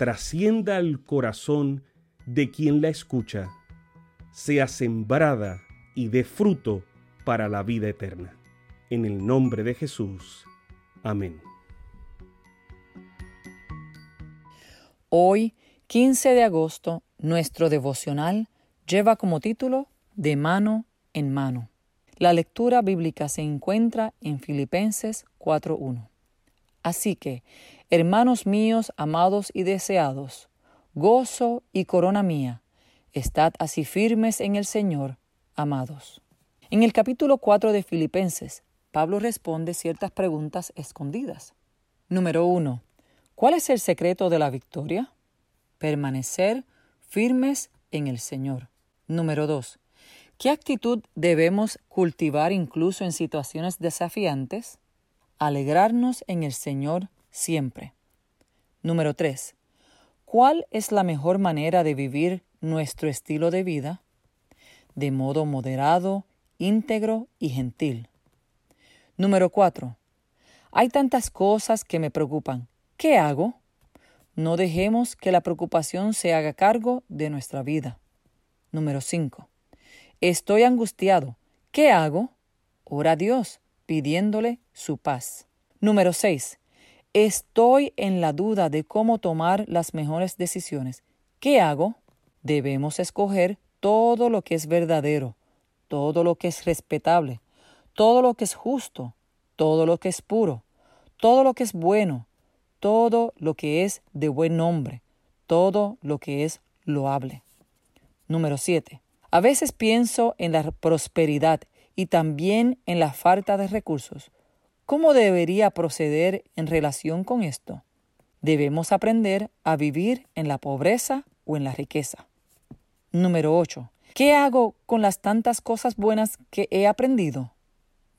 trascienda al corazón de quien la escucha, sea sembrada y dé fruto para la vida eterna. En el nombre de Jesús. Amén. Hoy, 15 de agosto, nuestro devocional lleva como título De mano en mano. La lectura bíblica se encuentra en Filipenses 4.1. Así que, hermanos míos, amados y deseados, gozo y corona mía, estad así firmes en el Señor, amados. En el capítulo 4 de Filipenses, Pablo responde ciertas preguntas escondidas. Número 1. ¿Cuál es el secreto de la victoria? Permanecer firmes en el Señor. Número 2. ¿Qué actitud debemos cultivar incluso en situaciones desafiantes? Alegrarnos en el Señor siempre. Número 3. ¿Cuál es la mejor manera de vivir nuestro estilo de vida? De modo moderado, íntegro y gentil. Número 4. Hay tantas cosas que me preocupan. ¿Qué hago? No dejemos que la preocupación se haga cargo de nuestra vida. Número 5. Estoy angustiado. ¿Qué hago? Ora a Dios, pidiéndole su paz. Número 6. Estoy en la duda de cómo tomar las mejores decisiones. ¿Qué hago? Debemos escoger todo lo que es verdadero, todo lo que es respetable, todo lo que es justo, todo lo que es puro, todo lo que es bueno, todo lo que es de buen nombre, todo lo que es loable. Número 7. A veces pienso en la prosperidad y también en la falta de recursos. ¿Cómo debería proceder en relación con esto? Debemos aprender a vivir en la pobreza o en la riqueza. Número 8. ¿Qué hago con las tantas cosas buenas que he aprendido?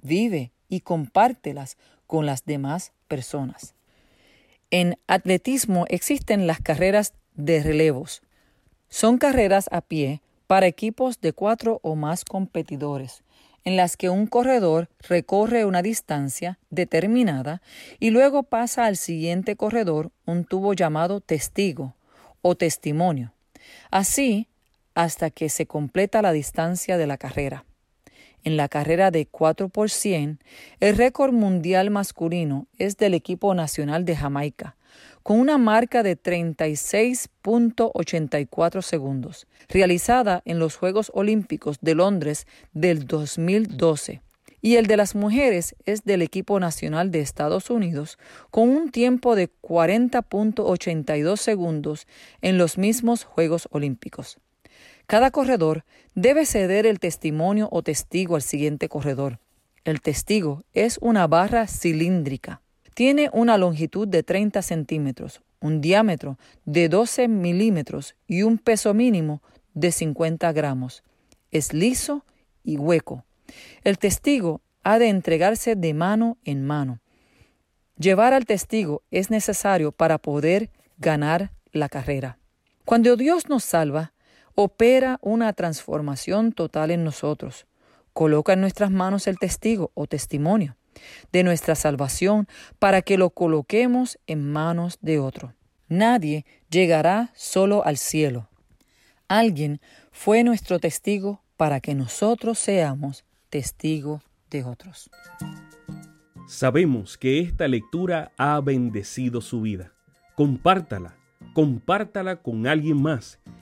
Vive y compártelas con las demás personas. En atletismo existen las carreras de relevos. Son carreras a pie para equipos de cuatro o más competidores, en las que un corredor recorre una distancia determinada y luego pasa al siguiente corredor un tubo llamado testigo o testimonio. Así hasta que se completa la distancia de la carrera en la carrera de 4 por 100, el récord mundial masculino es del equipo nacional de Jamaica, con una marca de 36.84 segundos, realizada en los Juegos Olímpicos de Londres del 2012. Y el de las mujeres es del equipo nacional de Estados Unidos, con un tiempo de 40.82 segundos en los mismos Juegos Olímpicos. Cada corredor debe ceder el testimonio o testigo al siguiente corredor. El testigo es una barra cilíndrica. Tiene una longitud de 30 centímetros, un diámetro de 12 milímetros y un peso mínimo de 50 gramos. Es liso y hueco. El testigo ha de entregarse de mano en mano. Llevar al testigo es necesario para poder ganar la carrera. Cuando Dios nos salva, opera una transformación total en nosotros. Coloca en nuestras manos el testigo o testimonio de nuestra salvación para que lo coloquemos en manos de otro. Nadie llegará solo al cielo. Alguien fue nuestro testigo para que nosotros seamos testigo de otros. Sabemos que esta lectura ha bendecido su vida. Compártala compártala con alguien más